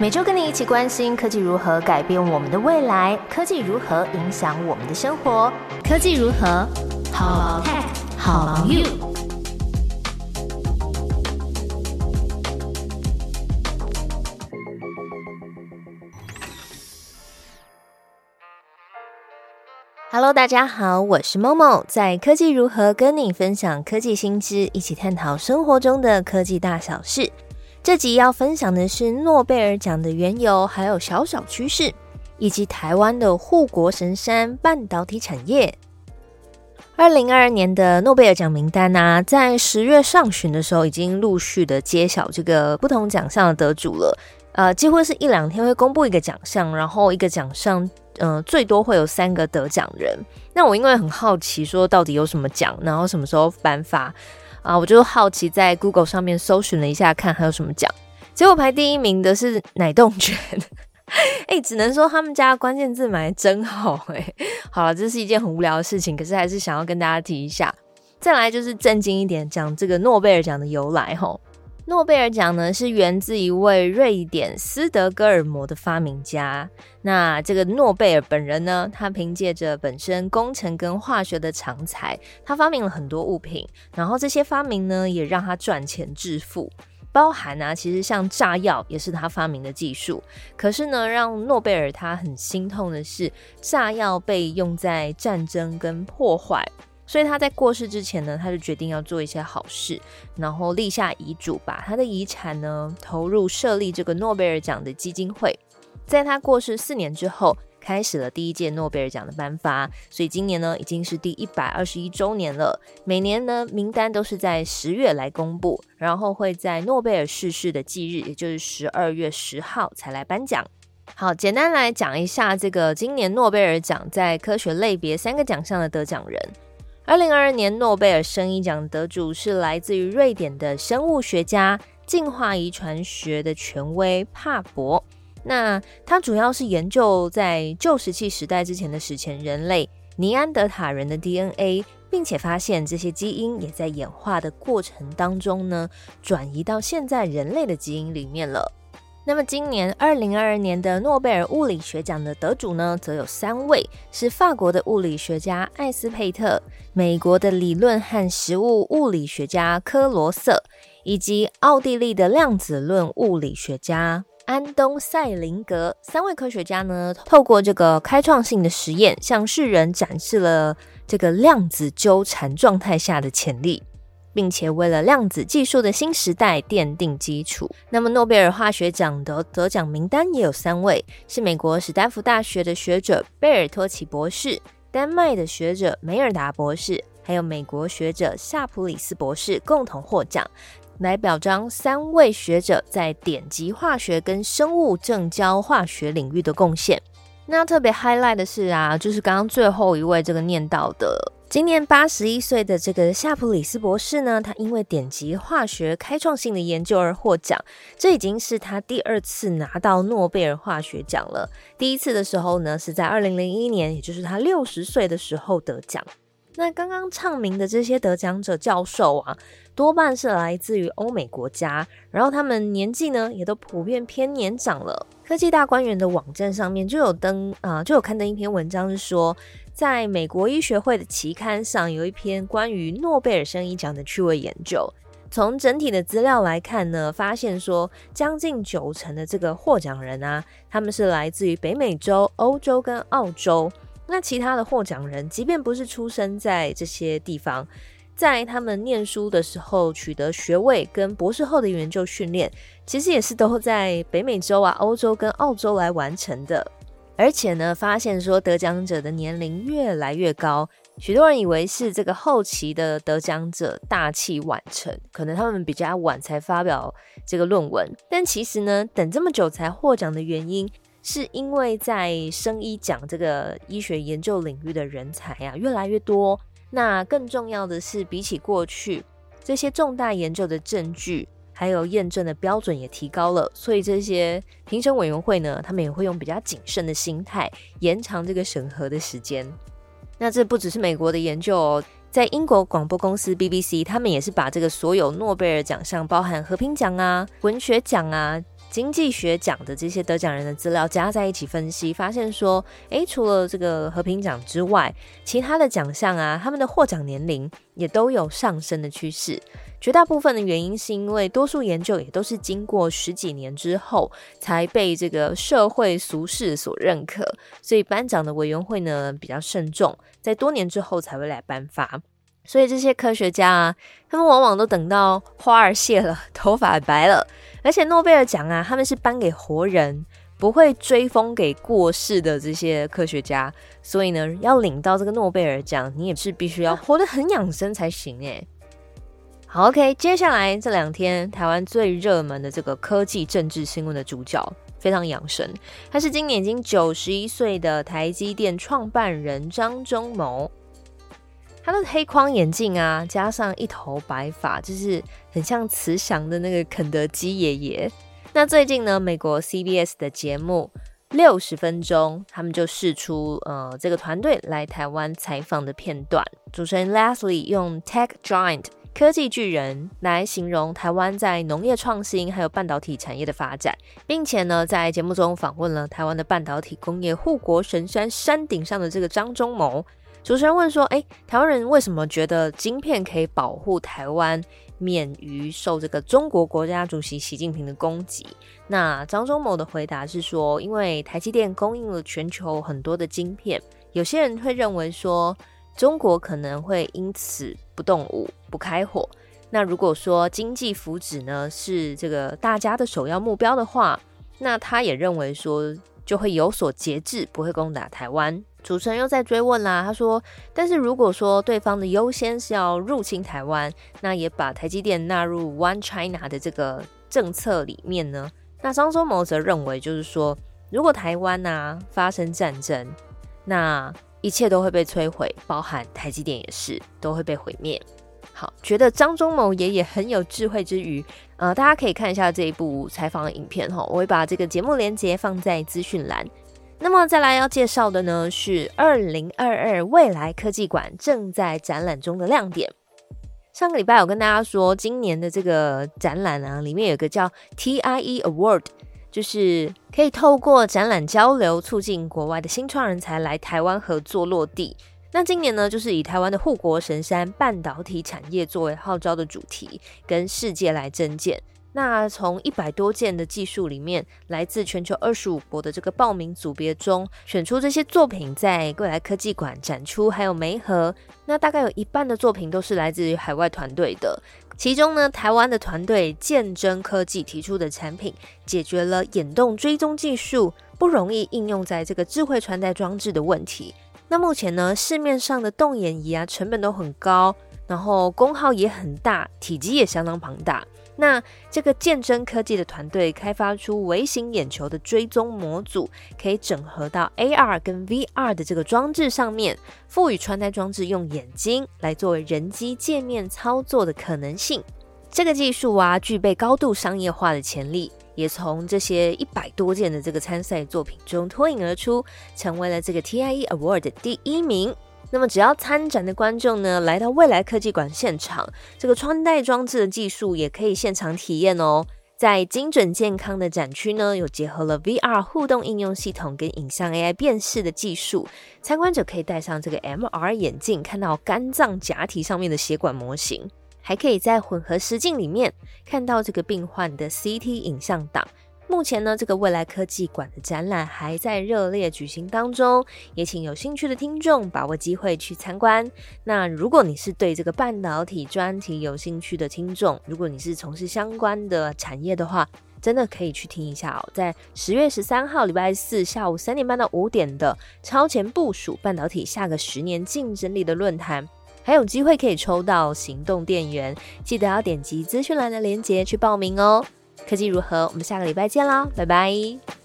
每周跟你一起关心科技如何改变我们的未来，科技如何影响我们的生活，科技如何好 tech 好 you。Hello，大家好，我是 Momo，在科技如何跟你分享科技新知，一起探讨生活中的科技大小事。这集要分享的是诺贝尔奖的缘由，还有小小趋势，以及台湾的护国神山半导体产业。二零二二年的诺贝尔奖名单呢，在十月上旬的时候，已经陆续的揭晓这个不同奖项的得主了。呃，几乎是一两天会公布一个奖项，然后一个奖项，嗯，最多会有三个得奖人。那我因为很好奇，说到底有什么奖，然后什么时候颁发？啊，我就好奇在 Google 上面搜寻了一下，看还有什么奖。结果排第一名的是奶冻卷，哎，只能说他们家关键字买真好哎。好了，这是一件很无聊的事情，可是还是想要跟大家提一下。再来就是震惊一点，讲这个诺贝尔奖的由来吼。诺贝尔奖呢是源自一位瑞典斯德哥尔摩的发明家。那这个诺贝尔本人呢，他凭借着本身工程跟化学的长才，他发明了很多物品。然后这些发明呢，也让他赚钱致富。包含啊，其实像炸药也是他发明的技术。可是呢，让诺贝尔他很心痛的是，炸药被用在战争跟破坏。所以他在过世之前呢，他就决定要做一些好事，然后立下遗嘱，把他的遗产呢投入设立这个诺贝尔奖的基金会。在他过世四年之后，开始了第一届诺贝尔奖的颁发。所以今年呢，已经是第一百二十一周年了。每年呢，名单都是在十月来公布，然后会在诺贝尔逝世的忌日，也就是十二月十号才来颁奖。好，简单来讲一下这个今年诺贝尔奖在科学类别三个奖项的得奖人。二零二二年诺贝尔生医奖得主是来自于瑞典的生物学家、进化遗传学的权威帕博。那他主要是研究在旧石器时代之前的史前人类尼安德塔人的 DNA，并且发现这些基因也在演化的过程当中呢，转移到现在人类的基因里面了。那么，今年二零二二年的诺贝尔物理学奖的得主呢，则有三位，是法国的物理学家艾斯佩特、美国的理论和实物物理学家科罗瑟，以及奥地利的量子论物理学家安东塞林格。三位科学家呢，透过这个开创性的实验，向世人展示了这个量子纠缠状态下的潜力。并且为了量子技术的新时代奠定基础。那么，诺贝尔化学奖的得奖名单也有三位，是美国史丹福大学的学者贝尔托奇博士、丹麦的学者梅尔达博士，还有美国学者夏普里斯博士共同获奖，来表彰三位学者在点击化学跟生物正交化学领域的贡献。那特别 highlight 的是啊，就是刚刚最后一位这个念到的。今年八十一岁的这个夏普里斯博士呢，他因为点击化学开创性的研究而获奖，这已经是他第二次拿到诺贝尔化学奖了。第一次的时候呢，是在二零零一年，也就是他六十岁的时候得奖。那刚刚唱名的这些得奖者教授啊，多半是来自于欧美国家，然后他们年纪呢，也都普遍偏年长了。科技大观园的网站上面就有登啊，就有刊登一篇文章，是说。在美国医学会的期刊上，有一篇关于诺贝尔生医奖的趣味研究。从整体的资料来看呢，发现说将近九成的这个获奖人啊，他们是来自于北美洲、欧洲跟澳洲。那其他的获奖人，即便不是出生在这些地方，在他们念书的时候取得学位跟博士后的研究训练，其实也是都在北美洲啊、欧洲跟澳洲来完成的。而且呢，发现说得奖者的年龄越来越高，许多人以为是这个后期的得奖者大器晚成，可能他们比较晚才发表这个论文。但其实呢，等这么久才获奖的原因，是因为在生医奖这个医学研究领域的人才呀越来越多。那更重要的是，比起过去这些重大研究的证据。还有验证的标准也提高了，所以这些评审委员会呢，他们也会用比较谨慎的心态延长这个审核的时间。那这不只是美国的研究哦，在英国广播公司 BBC，他们也是把这个所有诺贝尔奖项，包含和平奖啊、文学奖啊、经济学奖的这些得奖人的资料加在一起分析，发现说，诶，除了这个和平奖之外，其他的奖项啊，他们的获奖年龄也都有上升的趋势。绝大部分的原因是因为多数研究也都是经过十几年之后才被这个社会俗世所认可，所以颁奖的委员会呢比较慎重，在多年之后才会来颁发。所以这些科学家啊，他们往往都等到花儿谢了，头发白了。而且诺贝尔奖啊，他们是颁给活人，不会追封给过世的这些科学家。所以呢，要领到这个诺贝尔奖，你也是必须要活得很养生才行诶。好，OK，接下来这两天台湾最热门的这个科技政治新闻的主角，非常养生，他是今年已经九十一岁的台积电创办人张忠谋。他的黑框眼镜啊，加上一头白发，就是很像慈祥的那个肯德基爷爷。那最近呢，美国 CBS 的节目六十分钟，他们就试出呃这个团队来台湾采访的片段。主持人 Leslie 用 Tech Giant 科技巨人来形容台湾在农业创新还有半导体产业的发展，并且呢，在节目中访问了台湾的半导体工业护国神山山顶上的这个张忠谋。主持人问说：“哎，台湾人为什么觉得晶片可以保护台湾免于受这个中国国家主席习近平的攻击？”那张忠谋的回答是说：“因为台积电供应了全球很多的晶片，有些人会认为说中国可能会因此不动武、不开火。那如果说经济福祉呢是这个大家的首要目标的话，那他也认为说就会有所节制，不会攻打台湾。”主持人又在追问啦，他说：“但是如果说对方的优先是要入侵台湾，那也把台积电纳入 One China 的这个政策里面呢？那张忠谋则认为，就是说，如果台湾呐发生战争，那一切都会被摧毁，包含台积电也是都会被毁灭。好，觉得张忠谋爷爷很有智慧之余，呃，大家可以看一下这一部采访的影片哈，我会把这个节目连接放在资讯栏。”那么再来要介绍的呢，是二零二二未来科技馆正在展览中的亮点。上个礼拜有跟大家说，今年的这个展览啊，里面有个叫 TIE Award，就是可以透过展览交流，促进国外的新创人才来台湾合作落地。那今年呢，就是以台湾的护国神山半导体产业作为号召的主题，跟世界来争建。那从一百多件的技术里面，来自全球二十五国的这个报名组别中，选出这些作品在未来科技馆展出，还有媒合。那大概有一半的作品都是来自于海外团队的。其中呢，台湾的团队见真科技提出的产品，解决了眼动追踪技术不容易应用在这个智慧穿戴装置的问题。那目前呢，市面上的动眼仪啊，成本都很高，然后功耗也很大，体积也相当庞大。那这个鉴真科技的团队开发出微型眼球的追踪模组，可以整合到 AR 跟 VR 的这个装置上面，赋予穿戴装置用眼睛来作为人机界面操作的可能性。这个技术啊，具备高度商业化的潜力，也从这些一百多件的这个参赛作品中脱颖而出，成为了这个 TIE Award 的第一名。那么，只要参展的观众呢，来到未来科技馆现场，这个穿戴装置的技术也可以现场体验哦。在精准健康的展区呢，有结合了 VR 互动应用系统跟影像 AI 辨识的技术，参观者可以戴上这个 MR 眼镜，看到肝脏假体上面的血管模型，还可以在混合实境里面看到这个病患的 CT 影像档。目前呢，这个未来科技馆的展览还在热烈举行当中，也请有兴趣的听众把握机会去参观。那如果你是对这个半导体专题有兴趣的听众，如果你是从事相关的产业的话，真的可以去听一下哦。在十月十三号礼拜四下午三点半到五点的超前部署半导体下个十年竞争力的论坛，还有机会可以抽到行动电源，记得要点击资讯栏的链接去报名哦。科技如何？我们下个礼拜见啦，拜拜。